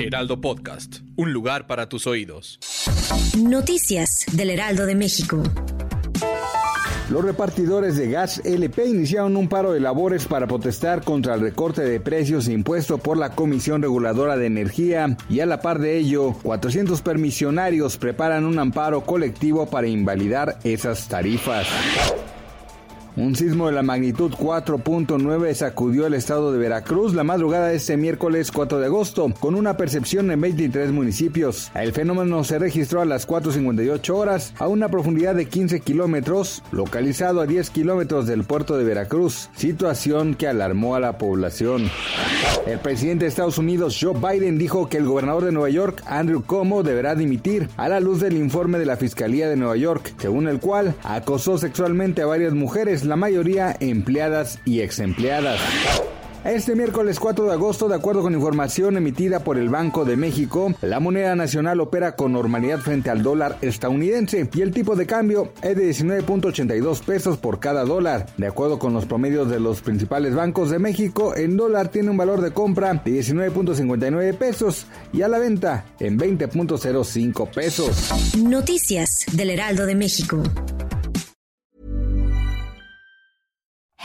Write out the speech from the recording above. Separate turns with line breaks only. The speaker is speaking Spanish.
Heraldo Podcast. Un lugar para tus oídos.
Noticias del Heraldo de México.
Los repartidores de gas LP iniciaron un paro de labores para protestar contra el recorte de precios impuesto por la Comisión Reguladora de Energía y a la par de ello, 400 permisionarios preparan un amparo colectivo para invalidar esas tarifas. Un sismo de la magnitud 4.9 sacudió el estado de Veracruz la madrugada de este miércoles 4 de agosto, con una percepción en 23 municipios. El fenómeno se registró a las 4.58 horas a una profundidad de 15 kilómetros, localizado a 10 kilómetros del puerto de Veracruz, situación que alarmó a la población. El presidente de Estados Unidos, Joe Biden, dijo que el gobernador de Nueva York, Andrew Cuomo, deberá dimitir a la luz del informe de la Fiscalía de Nueva York, según el cual acosó sexualmente a varias mujeres la mayoría empleadas y exempleadas. Este miércoles 4 de agosto, de acuerdo con información emitida por el Banco de México, la moneda nacional opera con normalidad frente al dólar estadounidense y el tipo de cambio es de 19.82 pesos por cada dólar. De acuerdo con los promedios de los principales bancos de México, el dólar tiene un valor de compra de 19.59 pesos y a la venta en 20.05 pesos.
Noticias del Heraldo de México.